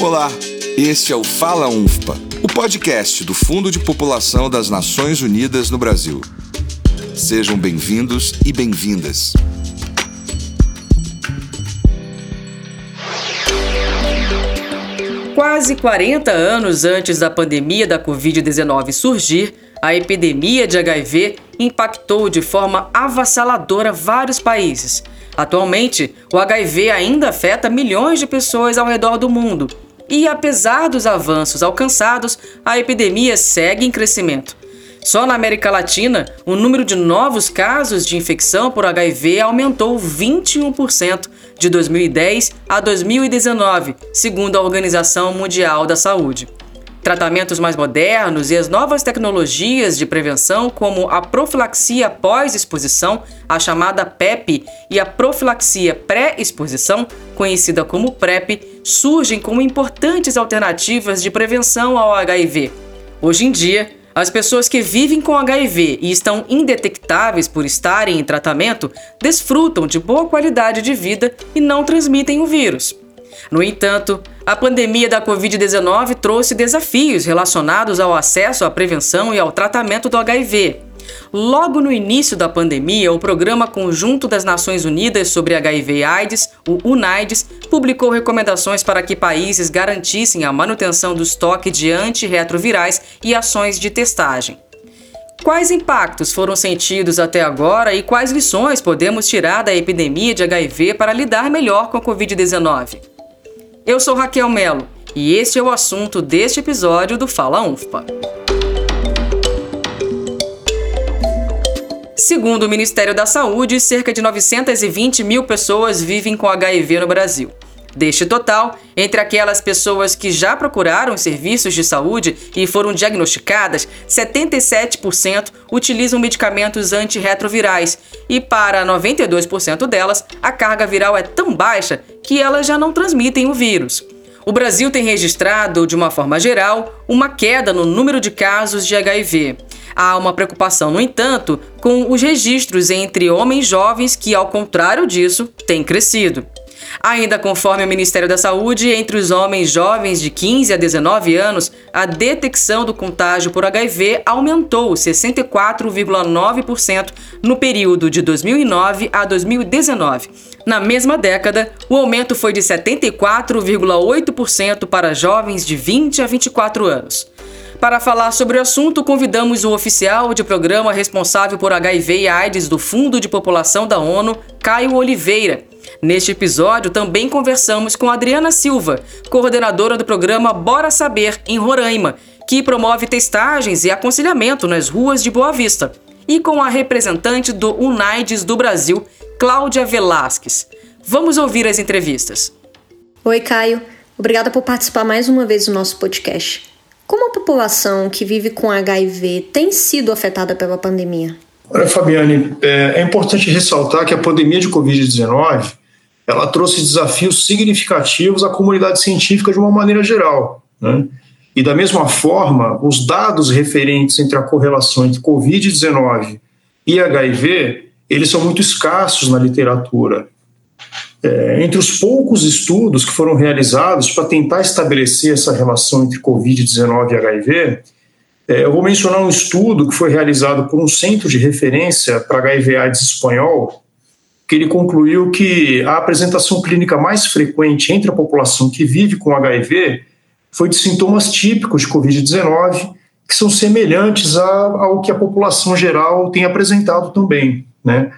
Olá, este é o Fala UNFPA, o podcast do Fundo de População das Nações Unidas no Brasil. Sejam bem-vindos e bem-vindas. Quase 40 anos antes da pandemia da Covid-19 surgir, a epidemia de HIV impactou de forma avassaladora vários países. Atualmente, o HIV ainda afeta milhões de pessoas ao redor do mundo e apesar dos avanços alcançados, a epidemia segue em crescimento. Só na América Latina, o número de novos casos de infecção por HIV aumentou 21% de 2010 a 2019, segundo a Organização Mundial da Saúde. Tratamentos mais modernos e as novas tecnologias de prevenção, como a profilaxia pós-exposição, a chamada PEP, e a profilaxia pré-exposição, conhecida como PrEP, surgem como importantes alternativas de prevenção ao HIV. Hoje em dia, as pessoas que vivem com HIV e estão indetectáveis por estarem em tratamento desfrutam de boa qualidade de vida e não transmitem o vírus. No entanto, a pandemia da Covid-19 trouxe desafios relacionados ao acesso à prevenção e ao tratamento do HIV. Logo no início da pandemia, o Programa Conjunto das Nações Unidas sobre HIV e AIDS, o UNAIDS, publicou recomendações para que países garantissem a manutenção do estoque de antirretrovirais e ações de testagem. Quais impactos foram sentidos até agora e quais lições podemos tirar da epidemia de HIV para lidar melhor com a Covid-19? Eu sou Raquel Melo e este é o assunto deste episódio do Fala UNFPA. Segundo o Ministério da Saúde, cerca de 920 mil pessoas vivem com HIV no Brasil. Deste total, entre aquelas pessoas que já procuraram serviços de saúde e foram diagnosticadas, 77% utilizam medicamentos antirretrovirais e para 92% delas, a carga viral é tão baixa que elas já não transmitem o vírus. O Brasil tem registrado, de uma forma geral, uma queda no número de casos de HIV. Há uma preocupação, no entanto, com os registros entre homens jovens que, ao contrário disso, têm crescido. Ainda conforme o Ministério da Saúde, entre os homens jovens de 15 a 19 anos, a detecção do contágio por HIV aumentou 64,9% no período de 2009 a 2019. Na mesma década, o aumento foi de 74,8% para jovens de 20 a 24 anos. Para falar sobre o assunto, convidamos o oficial de programa responsável por HIV e AIDS do Fundo de População da ONU, Caio Oliveira. Neste episódio, também conversamos com Adriana Silva, coordenadora do programa Bora Saber, em Roraima, que promove testagens e aconselhamento nas ruas de Boa Vista, e com a representante do UNAIDS do Brasil, Cláudia Velasquez. Vamos ouvir as entrevistas. Oi, Caio. Obrigada por participar mais uma vez do nosso podcast. Como a população que vive com HIV tem sido afetada pela pandemia? Olha, Fabiane, é, é importante ressaltar que a pandemia de Covid-19 ela trouxe desafios significativos à comunidade científica de uma maneira geral. Né? E, da mesma forma, os dados referentes entre a correlação entre Covid-19 e HIV, eles são muito escassos na literatura. É, entre os poucos estudos que foram realizados para tentar estabelecer essa relação entre Covid-19 e HIV, é, eu vou mencionar um estudo que foi realizado por um centro de referência para HIV/AIDS espanhol, que ele concluiu que a apresentação clínica mais frequente entre a população que vive com HIV foi de sintomas típicos de Covid-19, que são semelhantes ao que a população geral tem apresentado também, né?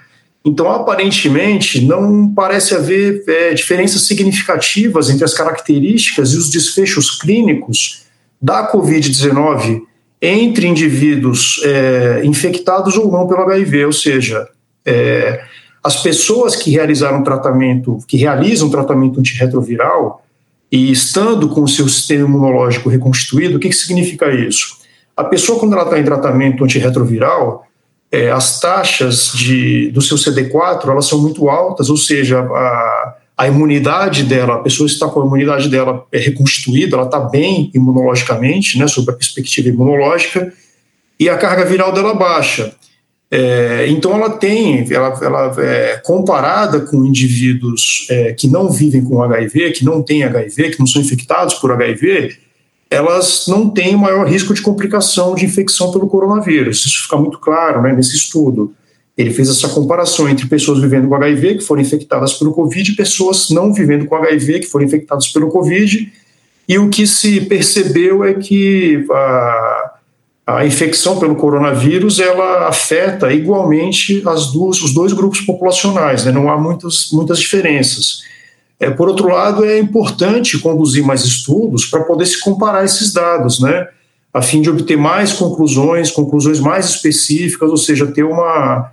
Então, aparentemente, não parece haver é, diferenças significativas entre as características e os desfechos clínicos da Covid-19 entre indivíduos é, infectados ou não pelo HIV, ou seja, é, as pessoas que realizaram tratamento, que realizam tratamento antirretroviral e estando com o seu sistema imunológico reconstituído, o que, que significa isso? A pessoa, quando ela está em tratamento antirretroviral, é, as taxas de, do seu CD4 elas são muito altas, ou seja, a, a imunidade dela, a pessoa está com a imunidade dela é reconstituída, ela está bem imunologicamente, né, sob a perspectiva imunológica, e a carga viral dela baixa. É, então ela tem, ela, ela é comparada com indivíduos é, que não vivem com HIV, que não têm HIV, que não são infectados por HIV, elas não têm maior risco de complicação de infecção pelo coronavírus. Isso fica muito claro né, nesse estudo. Ele fez essa comparação entre pessoas vivendo com HIV que foram infectadas pelo Covid e pessoas não vivendo com HIV que foram infectadas pelo Covid. E o que se percebeu é que a, a infecção pelo coronavírus ela afeta igualmente as duas, os dois grupos populacionais, né? não há muitas, muitas diferenças. É, por outro lado, é importante conduzir mais estudos para poder se comparar esses dados, né? a fim de obter mais conclusões, conclusões mais específicas, ou seja, ter uma,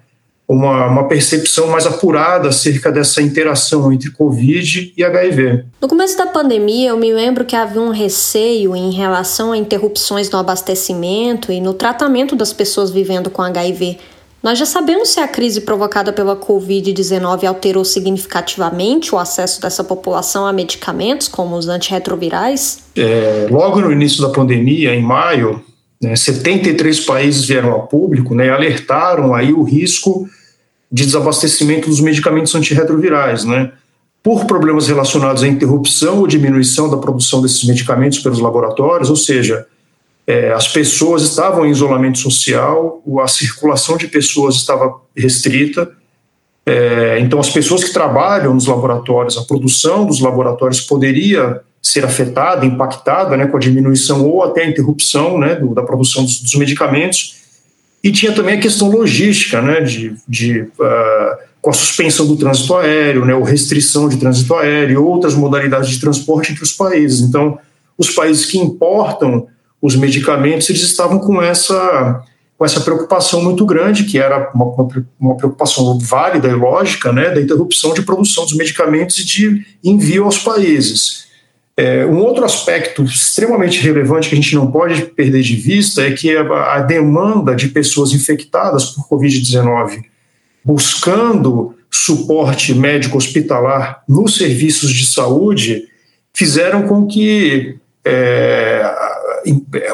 uma, uma, percepção mais apurada acerca dessa interação entre Covid e HIV. No começo da pandemia, eu me lembro que havia um receio em relação a interrupções no abastecimento e no tratamento das pessoas vivendo com HIV. Nós já sabemos se a crise provocada pela Covid-19 alterou significativamente o acesso dessa população a medicamentos, como os antirretrovirais? É, logo no início da pandemia, em maio, né, 73 países vieram a público né, e alertaram aí o risco de desabastecimento dos medicamentos antirretrovirais, né? Por problemas relacionados à interrupção ou diminuição da produção desses medicamentos pelos laboratórios, ou seja, é, as pessoas estavam em isolamento social, a circulação de pessoas estava restrita, é, então as pessoas que trabalham nos laboratórios, a produção dos laboratórios poderia ser afetada, impactada né, com a diminuição ou até a interrupção né, do, da produção dos, dos medicamentos, e tinha também a questão logística, né, de, de uh, com a suspensão do trânsito aéreo, né, ou restrição de trânsito aéreo, outras modalidades de transporte entre os países. Então, os países que importam os medicamentos, eles estavam com essa, com essa preocupação muito grande, que era uma, uma preocupação válida e lógica, né, da interrupção de produção dos medicamentos e de envio aos países. É, um outro aspecto extremamente relevante que a gente não pode perder de vista é que a, a demanda de pessoas infectadas por Covid-19 buscando suporte médico hospitalar nos serviços de saúde fizeram com que é,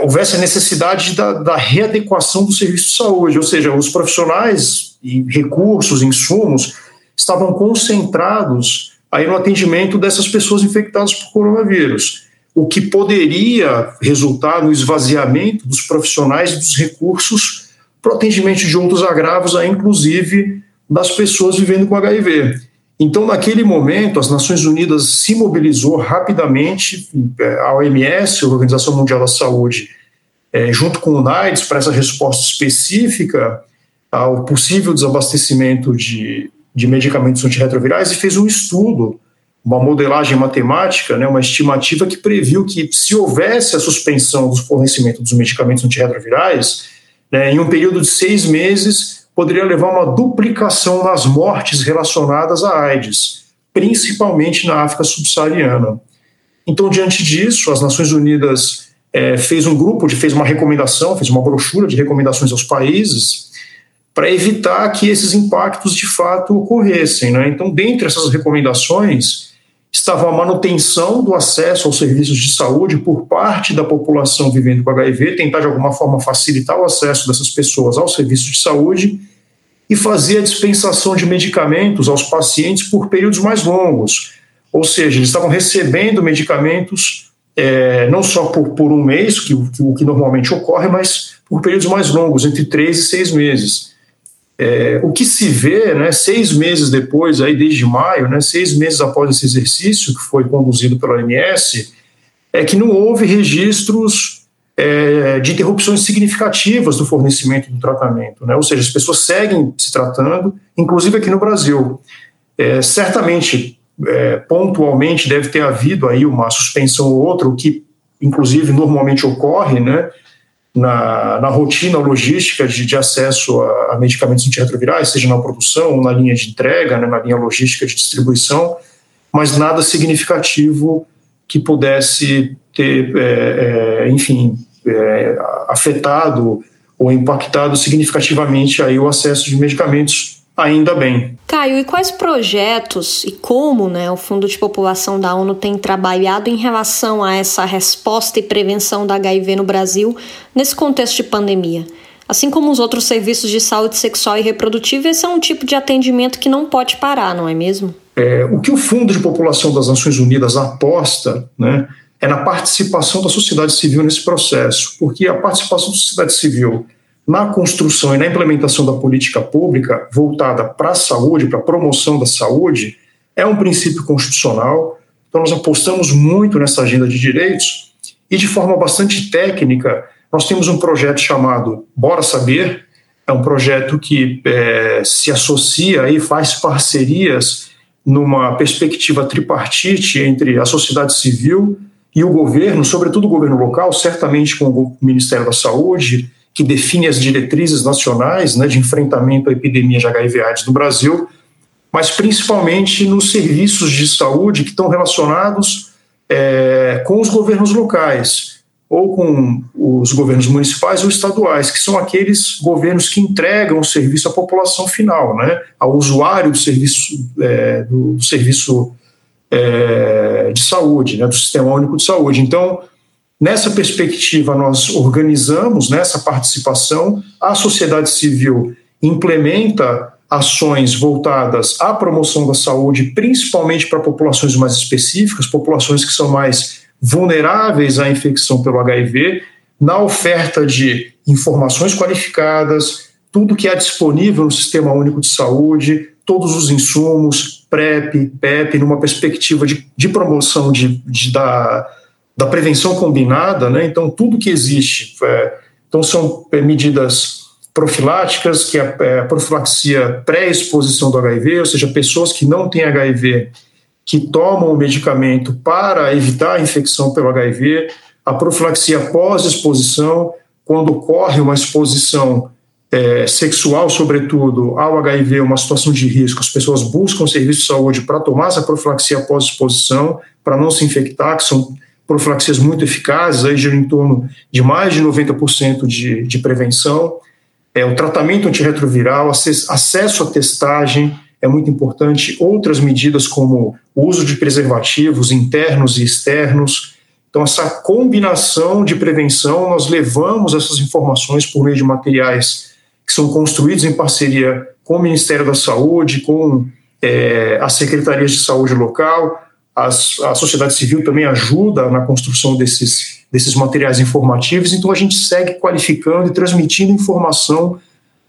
houvesse a necessidade da, da, readequação do serviço de saúde, ou seja, os profissionais e recursos, insumos estavam concentrados aí no atendimento dessas pessoas infectadas por coronavírus, o que poderia resultar no esvaziamento dos profissionais e dos recursos para o atendimento de outros agravos, aí, inclusive das pessoas vivendo com HIV. Então, naquele momento, as Nações Unidas se mobilizou rapidamente, é, a OMS, a Organização Mundial da Saúde, é, junto com o NAIDS, para essa resposta específica ao possível desabastecimento de, de medicamentos antirretrovirais e fez um estudo, uma modelagem matemática, né, uma estimativa que previu que se houvesse a suspensão do fornecimento dos medicamentos antirretrovirais, né, em um período de seis meses, poderia levar a uma duplicação nas mortes relacionadas à AIDS, principalmente na África subsaariana. Então, diante disso, as Nações Unidas é, fez um grupo, de, fez uma recomendação, fez uma brochura de recomendações aos países para evitar que esses impactos de fato ocorressem. Né? Então, dentre essas recomendações, estava a manutenção do acesso aos serviços de saúde por parte da população vivendo com HIV, tentar de alguma forma facilitar o acesso dessas pessoas aos serviços de saúde e fazer a dispensação de medicamentos aos pacientes por períodos mais longos. Ou seja, eles estavam recebendo medicamentos é, não só por, por um mês, que, que, o que normalmente ocorre, mas por períodos mais longos, entre três e seis meses. É, o que se vê, né, seis meses depois, aí desde maio, né, seis meses após esse exercício que foi conduzido pela OMS, é que não houve registros é, de interrupções significativas do fornecimento do tratamento, né, ou seja, as pessoas seguem se tratando, inclusive aqui no Brasil. É, certamente, é, pontualmente, deve ter havido aí uma suspensão ou outra, o que inclusive normalmente ocorre, né, na, na rotina logística de, de acesso a, a, medicamentos antirretrovirais, seja na produção ou na linha de entrega, né, na linha logística de distribuição, mas nada significativo que pudesse ter, é, é, enfim, é, afetado ou impactado significativamente aí o acesso de medicamentos ainda bem. Caio, e quais projetos e como né, o Fundo de População da ONU tem trabalhado em relação a essa resposta e prevenção da HIV no Brasil nesse contexto de pandemia? Assim como os outros serviços de saúde sexual e reprodutiva, esse é um tipo de atendimento que não pode parar, não é mesmo? É, o que o Fundo de População das Nações Unidas aposta né, é na participação da sociedade civil nesse processo, porque a participação da sociedade civil na construção e na implementação da política pública voltada para a saúde, para a promoção da saúde, é um princípio constitucional. Então, nós apostamos muito nessa agenda de direitos e, de forma bastante técnica, nós temos um projeto chamado Bora Saber. É um projeto que é, se associa e faz parcerias numa perspectiva tripartite entre a sociedade civil e o governo, sobretudo o governo local, certamente com o Ministério da Saúde, que define as diretrizes nacionais né, de enfrentamento à epidemia de HIV/AIDS no Brasil, mas principalmente nos serviços de saúde que estão relacionados é, com os governos locais ou com os governos municipais ou estaduais, que são aqueles governos que entregam o serviço à população final, né, ao usuário do serviço, é, do, do, serviço é, de saúde, né, do Sistema Único de Saúde. Então, nessa perspectiva, nós organizamos nessa participação, a sociedade civil implementa ações voltadas à promoção da saúde, principalmente para populações mais específicas, populações que são mais vulneráveis à infecção pelo HIV, na oferta de informações qualificadas, tudo que é disponível no Sistema Único de Saúde, todos os insumos, PrEP, PEP, numa perspectiva de, de promoção de, de, da, da prevenção combinada, né? então tudo que existe. É, então são é, medidas profiláticas, que é, é a profilaxia pré-exposição do HIV, ou seja, pessoas que não têm HIV, que tomam o medicamento para evitar a infecção pelo HIV, a profilaxia pós-exposição, quando ocorre uma exposição é, sexual, sobretudo, ao HIV, uma situação de risco, as pessoas buscam serviço de saúde para tomar essa profilaxia pós-exposição, para não se infectar, que são profilaxias muito eficazes, aí gira em torno de mais de 90% de, de prevenção é, o tratamento antirretroviral, acesso à testagem é muito importante, outras medidas como o uso de preservativos internos e externos. Então, essa combinação de prevenção, nós levamos essas informações por meio de materiais que são construídos em parceria com o Ministério da Saúde, com é, as secretarias de saúde local, as, a sociedade civil também ajuda na construção desses, desses materiais informativos, então a gente segue qualificando e transmitindo informação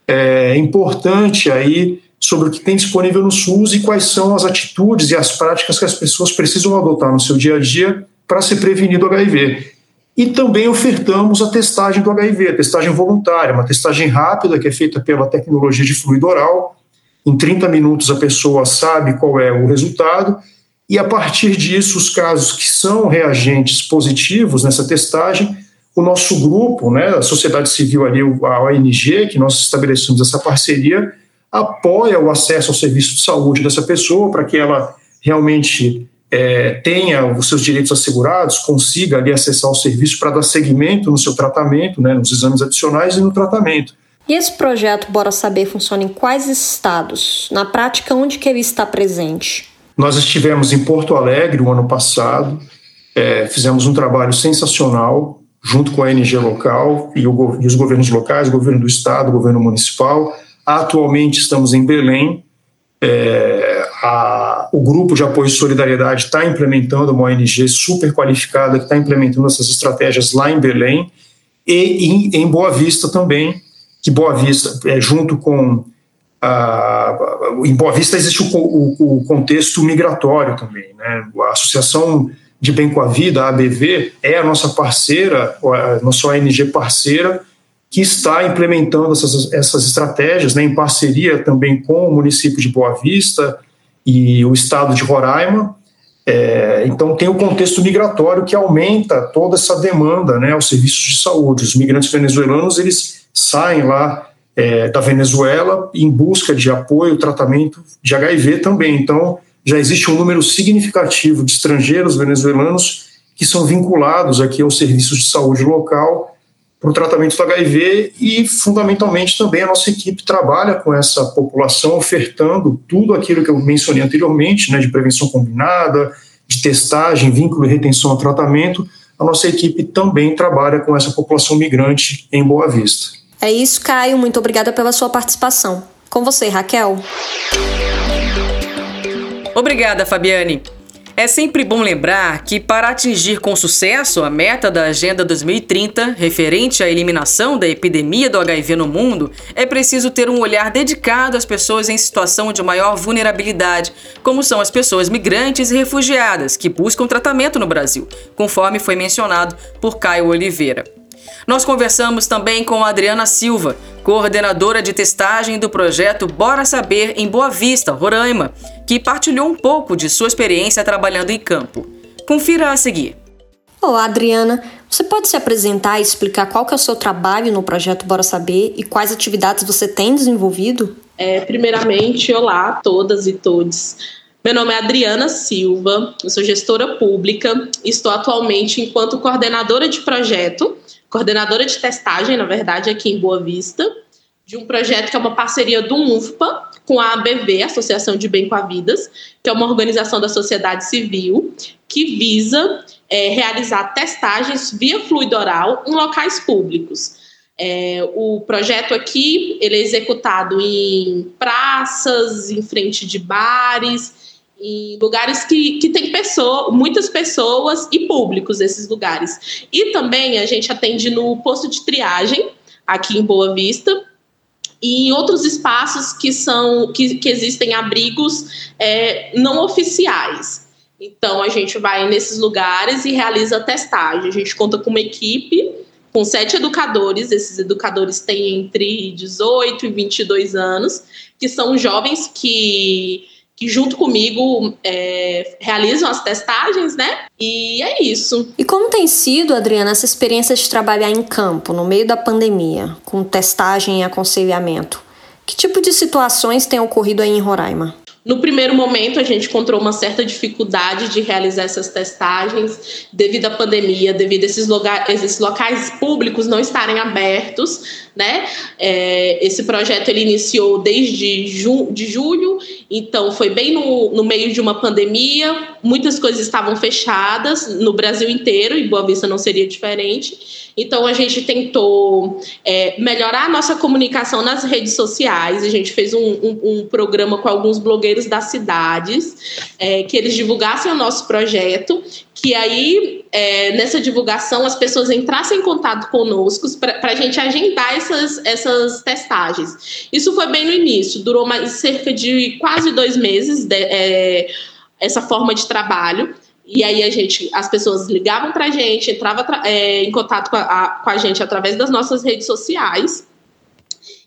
é, importante aí sobre o que tem disponível no SUS e quais são as atitudes e as práticas que as pessoas precisam adotar no seu dia a dia para se prevenir do HIV. E também ofertamos a testagem do HIV, a testagem voluntária, uma testagem rápida que é feita pela tecnologia de fluido oral. Em 30 minutos a pessoa sabe qual é o resultado e a partir disso, os casos que são reagentes positivos nessa testagem, o nosso grupo, né, a sociedade civil ali, a ONG, que nós estabelecemos essa parceria, apoia o acesso ao serviço de saúde dessa pessoa para que ela realmente é, tenha os seus direitos assegurados, consiga ali acessar o serviço para dar seguimento no seu tratamento, né, nos exames adicionais e no tratamento. E esse projeto Bora Saber funciona em quais estados? Na prática, onde que ele está presente? Nós estivemos em Porto Alegre o ano passado, é, fizemos um trabalho sensacional junto com a ONG local e, o, e os governos locais, governo do estado, governo municipal. Atualmente estamos em Belém. É, a, o grupo de apoio e solidariedade está implementando uma ONG super qualificada que está implementando essas estratégias lá em Belém e em, em Boa Vista também, que Boa Vista, é, junto com em Boa Vista existe o, o, o, contexto migratório também. Né? A Associação de Bem com a Vida, a ABV, é a nossa parceira, a nossa ONG parceira, que está implementando essas, essas estratégias né, em parceria também com o município de Boa Vista e o estado de Roraima. É, então, tem o contexto migratório que aumenta toda essa demanda né, aos serviços de saúde. Os migrantes venezuelanos eles saem lá é, da Venezuela em busca de apoio, tratamento de HIV também. Então, já existe um número significativo de estrangeiros venezuelanos que são vinculados aqui aos serviços de saúde local para o tratamento do HIV e, fundamentalmente, também a nossa equipe trabalha com essa população, ofertando tudo aquilo que eu mencionei anteriormente, né, de prevenção combinada, de testagem, vínculo e retenção ao tratamento. A nossa equipe também trabalha com essa população migrante em Boa Vista. É isso, Caio. Muito obrigada pela sua participação. Com você, Raquel. Obrigada, Fabiane. É sempre bom lembrar que, para atingir com sucesso a meta da Agenda 2030, referente à eliminação da epidemia do HIV no mundo, é preciso ter um olhar dedicado às pessoas em situação de maior vulnerabilidade, como são as pessoas migrantes e refugiadas que buscam tratamento no Brasil, conforme foi mencionado por Caio Oliveira. Nós conversamos também com a Adriana Silva, coordenadora de testagem do projeto Bora Saber em Boa Vista, Roraima, que partilhou um pouco de sua experiência trabalhando em campo. Confira a seguir. Olá, Adriana. Você pode se apresentar e explicar qual que é o seu trabalho no projeto Bora Saber e quais atividades você tem desenvolvido? É, primeiramente, olá a todas e todos. Meu nome é Adriana Silva, eu sou gestora pública, estou atualmente enquanto coordenadora de projeto coordenadora de testagem, na verdade, aqui em Boa Vista, de um projeto que é uma parceria do UNFPA com a ABV, Associação de Bem com a Vidas, que é uma organização da sociedade civil que visa é, realizar testagens via fluido oral em locais públicos. É, o projeto aqui ele é executado em praças, em frente de bares, em lugares que, que tem pessoa, muitas pessoas e públicos esses lugares. E também a gente atende no posto de triagem, aqui em Boa Vista, e em outros espaços que são que, que existem abrigos é, não oficiais. Então a gente vai nesses lugares e realiza a testagem. A gente conta com uma equipe com sete educadores, esses educadores têm entre 18 e 22 anos, que são jovens que que junto comigo é, realizam as testagens, né? E é isso. E como tem sido, Adriana, essa experiência de trabalhar em campo, no meio da pandemia, com testagem e aconselhamento? Que tipo de situações tem ocorrido aí em Roraima? No primeiro momento, a gente encontrou uma certa dificuldade de realizar essas testagens devido à pandemia, devido a esses, lugar, esses locais públicos não estarem abertos, né? É, esse projeto ele iniciou desde ju de julho, então foi bem no, no meio de uma pandemia, muitas coisas estavam fechadas no Brasil inteiro, e Boa Vista não seria diferente. Então a gente tentou é, melhorar a nossa comunicação nas redes sociais. A gente fez um, um, um programa com alguns blogueiros das cidades é, que eles divulgassem o nosso projeto. Que aí, é, nessa divulgação, as pessoas entrassem em contato conosco para a gente agendar essas, essas testagens. Isso foi bem no início, durou mais cerca de quase dois meses de, é, essa forma de trabalho. E aí a gente, as pessoas ligavam para a gente, entravam é, em contato com a, com a gente através das nossas redes sociais.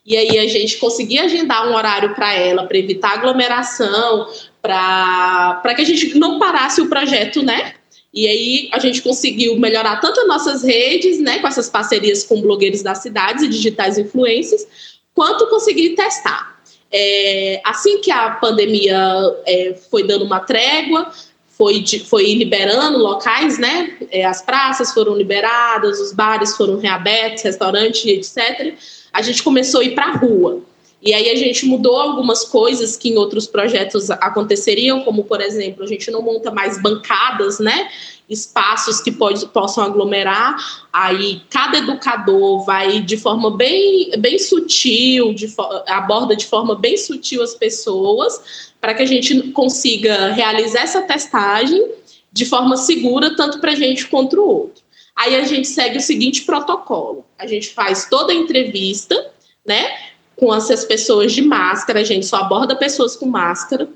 E aí a gente conseguia agendar um horário para ela, para evitar aglomeração, para que a gente não parasse o projeto, né? E aí a gente conseguiu melhorar tanto as nossas redes, né, com essas parcerias com blogueiros das cidades e digitais influências, quanto conseguir testar. É, assim que a pandemia é, foi dando uma trégua, foi, foi liberando locais, né? É, as praças foram liberadas, os bares foram reabertos, restaurantes, etc. A gente começou a ir para a rua. E aí a gente mudou algumas coisas que em outros projetos aconteceriam, como por exemplo, a gente não monta mais bancadas, né? Espaços que pode, possam aglomerar. Aí cada educador vai de forma bem, bem sutil, de, aborda de forma bem sutil as pessoas para que a gente consiga realizar essa testagem de forma segura, tanto para a gente quanto o outro. Aí a gente segue o seguinte protocolo: a gente faz toda a entrevista, né, com essas pessoas de máscara, a gente só aborda pessoas com máscara.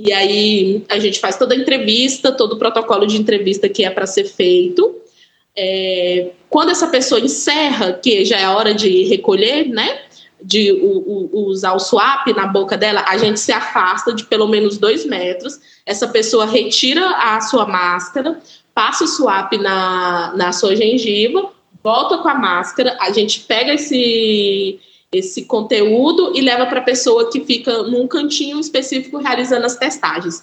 E aí a gente faz toda a entrevista, todo o protocolo de entrevista que é para ser feito. É, quando essa pessoa encerra, que já é hora de recolher, né? de o, o, usar o swap na boca dela, a gente se afasta de pelo menos dois metros. Essa pessoa retira a sua máscara, passa o swap na, na sua gengiva, volta com a máscara, a gente pega esse esse conteúdo e leva para a pessoa que fica num cantinho específico realizando as testagens.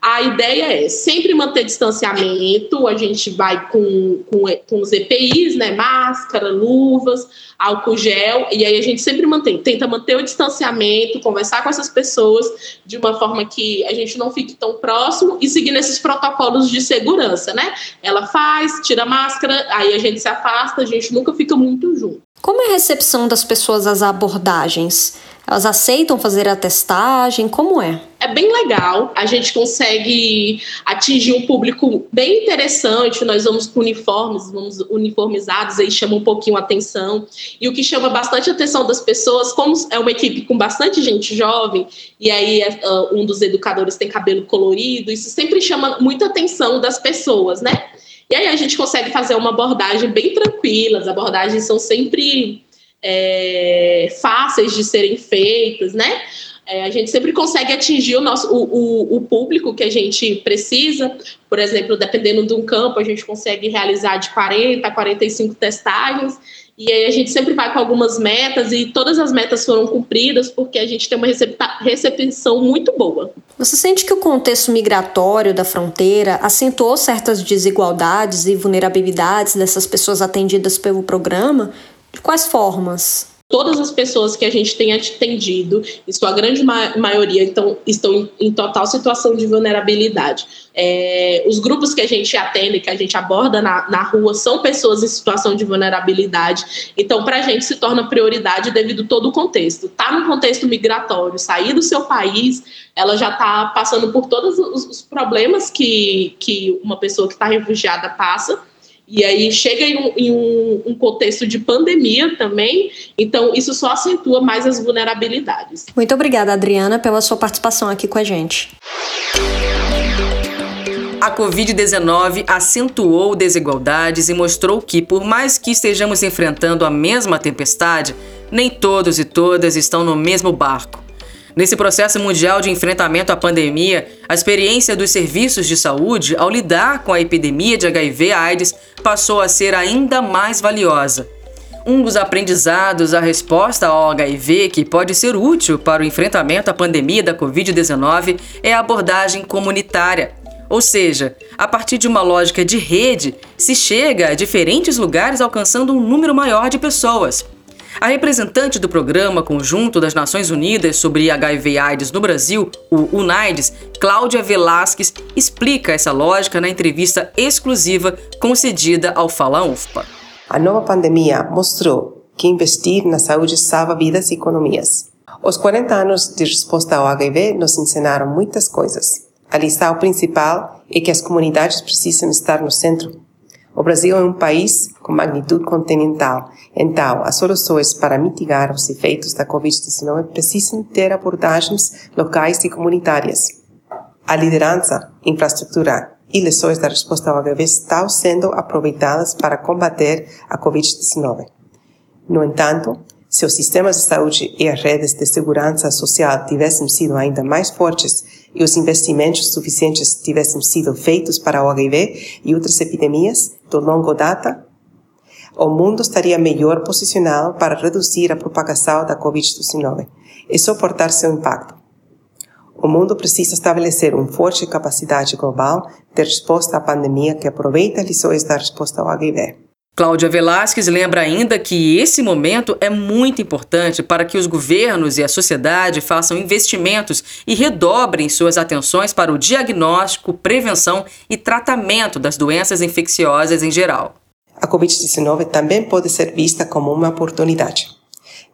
A ideia é sempre manter distanciamento, a gente vai com, com, com os EPIs, né, máscara, luvas, álcool gel, e aí a gente sempre mantém, tenta manter o distanciamento, conversar com essas pessoas de uma forma que a gente não fique tão próximo e seguindo esses protocolos de segurança, né? Ela faz, tira a máscara, aí a gente se afasta, a gente nunca fica muito junto. Como é a recepção das pessoas às abordagens? Elas aceitam fazer a testagem? Como é? É bem legal, a gente consegue atingir um público bem interessante. Nós vamos com uniformes, vamos uniformizados, aí chama um pouquinho a atenção. E o que chama bastante a atenção das pessoas, como é uma equipe com bastante gente jovem, e aí uh, um dos educadores tem cabelo colorido, isso sempre chama muita atenção das pessoas, né? E aí a gente consegue fazer uma abordagem bem tranquila, as abordagens são sempre é, fáceis de serem feitas, né? É, a gente sempre consegue atingir o nosso o, o, o, público que a gente precisa. Por exemplo, dependendo de um campo, a gente consegue realizar de 40 a 45 testagens. E aí a gente sempre vai com algumas metas e todas as metas foram cumpridas porque a gente tem uma recepção muito boa. Você sente que o contexto migratório da fronteira acentuou certas desigualdades e vulnerabilidades dessas pessoas atendidas pelo programa? De quais formas? Todas as pessoas que a gente tem atendido, em sua grande ma maioria, então, estão em, em, total situação de vulnerabilidade. É, os grupos que a gente atende, que a gente aborda na, na rua, são pessoas em situação de vulnerabilidade. Então, para a gente se torna prioridade devido a todo o contexto. Está no contexto migratório, sair do seu país, ela já está passando por todos os, os problemas que, que uma pessoa que está refugiada passa e aí chega em, um, em um, um, contexto de pandemia também, então isso só acentua mais as vulnerabilidades. Muito obrigada, Adriana, pela sua participação aqui com a gente. A Covid-19 acentuou desigualdades e mostrou que, por mais que estejamos enfrentando a mesma tempestade, nem todos e todas estão no mesmo barco. Nesse processo mundial de enfrentamento à pandemia, a experiência dos serviços de saúde ao lidar com a epidemia de HIV/AIDS passou a ser ainda mais valiosa. Um dos aprendizados a resposta ao HIV que pode ser útil para o enfrentamento à pandemia da Covid-19 é a abordagem comunitária. Ou seja, a partir de uma lógica de rede, se chega a diferentes lugares alcançando um número maior de pessoas. A representante do Programa Conjunto das Nações Unidas sobre HIV/AIDS no Brasil, o UNAIDS, Cláudia Velasquez, explica essa lógica na entrevista exclusiva concedida ao Fala UFPA. A nova pandemia mostrou que investir na saúde salva vidas e economias. Os 40 anos de resposta ao HIV nos ensinaram muitas coisas. A lição principal é que as comunidades precisam estar no centro o Brasil é um país com magnitude continental, então as soluções para mitigar os efeitos da Covid-19 precisam ter abordagens locais e comunitárias. A liderança, infraestrutura e lições da resposta ao HIV estão sendo aproveitadas para combater a Covid-19. No entanto, se os sistemas de saúde e as redes de segurança social tivessem sido ainda mais fortes e os investimentos suficientes tivessem sido feitos para o HIV e outras epidemias do longo data, o mundo estaria melhor posicionado para reduzir a propagação da Covid-19 e suportar seu impacto. O mundo precisa estabelecer uma forte capacidade global de resposta à pandemia que aproveita lições da resposta ao HIV. Cláudia Velasquez lembra ainda que esse momento é muito importante para que os governos e a sociedade façam investimentos e redobrem suas atenções para o diagnóstico, prevenção e tratamento das doenças infecciosas em geral. A Covid-19 também pode ser vista como uma oportunidade.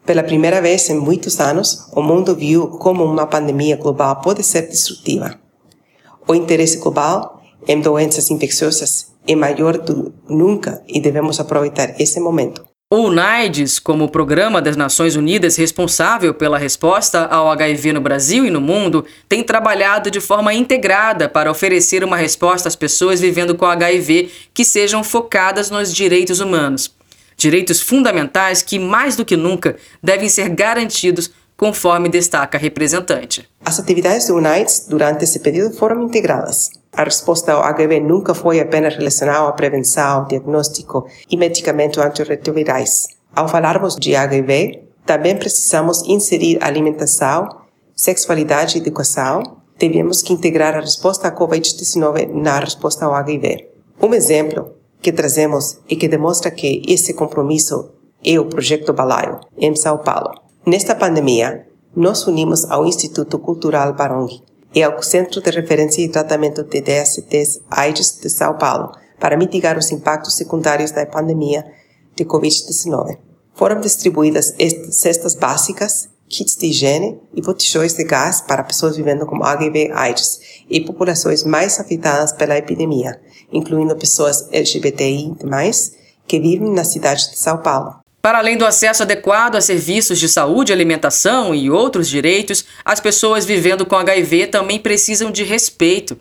Pela primeira vez em muitos anos, o mundo viu como uma pandemia global pode ser destrutiva. O interesse global em doenças infecciosas é maior do nunca e devemos aproveitar esse momento. O UNAIDS, como Programa das Nações Unidas responsável pela resposta ao HIV no Brasil e no mundo, tem trabalhado de forma integrada para oferecer uma resposta às pessoas vivendo com HIV que sejam focadas nos direitos humanos. Direitos fundamentais que, mais do que nunca, devem ser garantidos conforme destaca a representante. As atividades do UNAIDS durante esse período foram integradas. A resposta ao HIV nunca foi apenas relacionada à prevenção, diagnóstico e medicamento antirretrovirais. Ao falarmos de HIV, também precisamos inserir alimentação, sexualidade e educação. Devemos que integrar a resposta à COVID-19 na resposta ao HIV. Um exemplo que trazemos e que demonstra que esse compromisso é o Projeto Balaio, em São Paulo. Nesta pandemia, nos unimos ao Instituto Cultural Barong e ao Centro de Referência e Tratamento de DSTs AIDS de São Paulo para mitigar os impactos secundários da pandemia de Covid-19. Foram distribuídas cestas básicas, kits de higiene e botijões de gás para pessoas vivendo com HIV/AIDS e populações mais afetadas pela epidemia, incluindo pessoas LGBTI+, que vivem na cidade de São Paulo. Para além do acesso adequado a serviços de saúde, alimentação e outros direitos, as pessoas vivendo com HIV também precisam de respeito.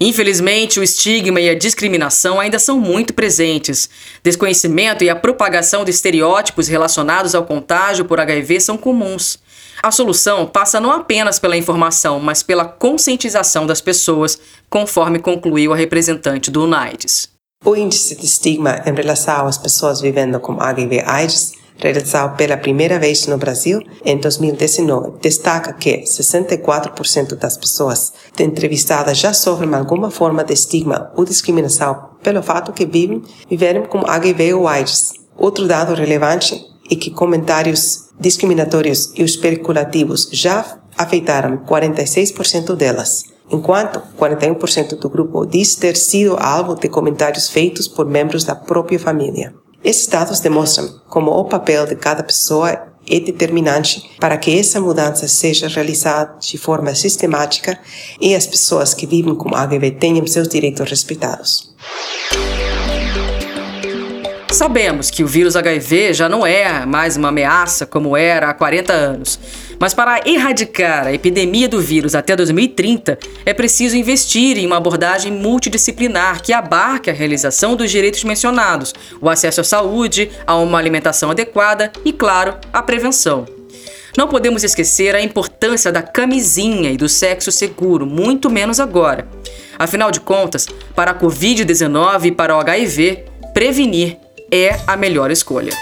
Infelizmente, o estigma e a discriminação ainda são muito presentes. Desconhecimento e a propagação de estereótipos relacionados ao contágio por HIV são comuns. A solução passa não apenas pela informação, mas pela conscientização das pessoas, conforme concluiu a representante do UNAIDS. O índice de estigma em relação às pessoas vivendo com HIV/AIDS, realizado pela primeira vez no Brasil em 2019, destaca que 64% das pessoas entrevistadas já sofrem alguma forma de estigma ou discriminação pelo fato que vivem viveram com HIV ou AIDS. Outro dado relevante é que comentários discriminatórios e especulativos já afetaram 46% delas enquanto 41% do grupo diz ter sido alvo de comentários feitos por membros da própria família. Esses dados demonstram como o papel de cada pessoa é determinante para que essa mudança seja realizada de forma sistemática e as pessoas que vivem com HIV tenham seus direitos respeitados. Sabemos que o vírus HIV já não é mais uma ameaça como era há 40 anos. Mas para erradicar a epidemia do vírus até 2030, é preciso investir em uma abordagem multidisciplinar que abarque a realização dos direitos mencionados, o acesso à saúde, a uma alimentação adequada e, claro, a prevenção. Não podemos esquecer a importância da camisinha e do sexo seguro, muito menos agora. Afinal de contas, para a Covid-19 e para o HIV, prevenir é a melhor escolha.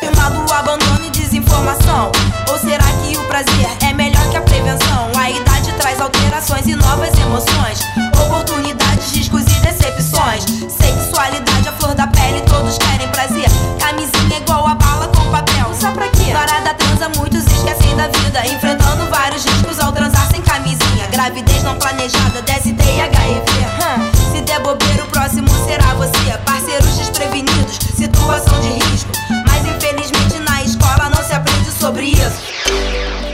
abandono e desinformação. Ou será que o prazer é melhor que a prevenção? A idade traz alterações e novas emoções, oportunidades, riscos e decepções. Sexualidade, a flor da pele, todos querem prazer. Camisinha igual a bala com papel. Só pra quê? Na hora da transa, muitos esquecem da vida, enfrentando vários riscos ao transar sem camisinha. Gravidez não planejada, DST e HIV. Se der bobeira, o próximo será você. Situação de risco. Mas infelizmente na escola não se aprende sobre isso.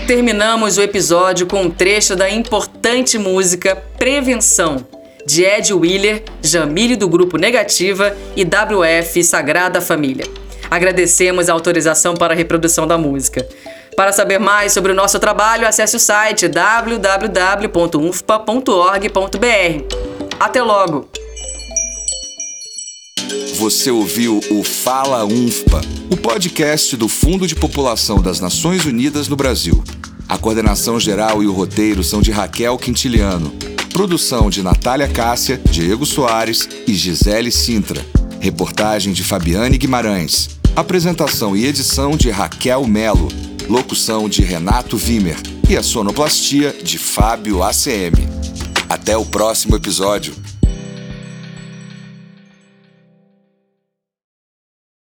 Terminamos o episódio com um trecho da importante música Prevenção, de Ed Wheeler, Jamile do Grupo Negativa e WF Sagrada Família. Agradecemos a autorização para a reprodução da música. Para saber mais sobre o nosso trabalho, acesse o site www.unfpa.org.br. Até logo! Você ouviu o Fala UNFPA, o podcast do Fundo de População das Nações Unidas no Brasil. A coordenação geral e o roteiro são de Raquel Quintiliano. Produção de Natália Cássia, Diego Soares e Gisele Sintra. Reportagem de Fabiane Guimarães. Apresentação e edição de Raquel Melo locução de Renato Vimer e a sonoplastia de Fábio ACM. Até o próximo episódio.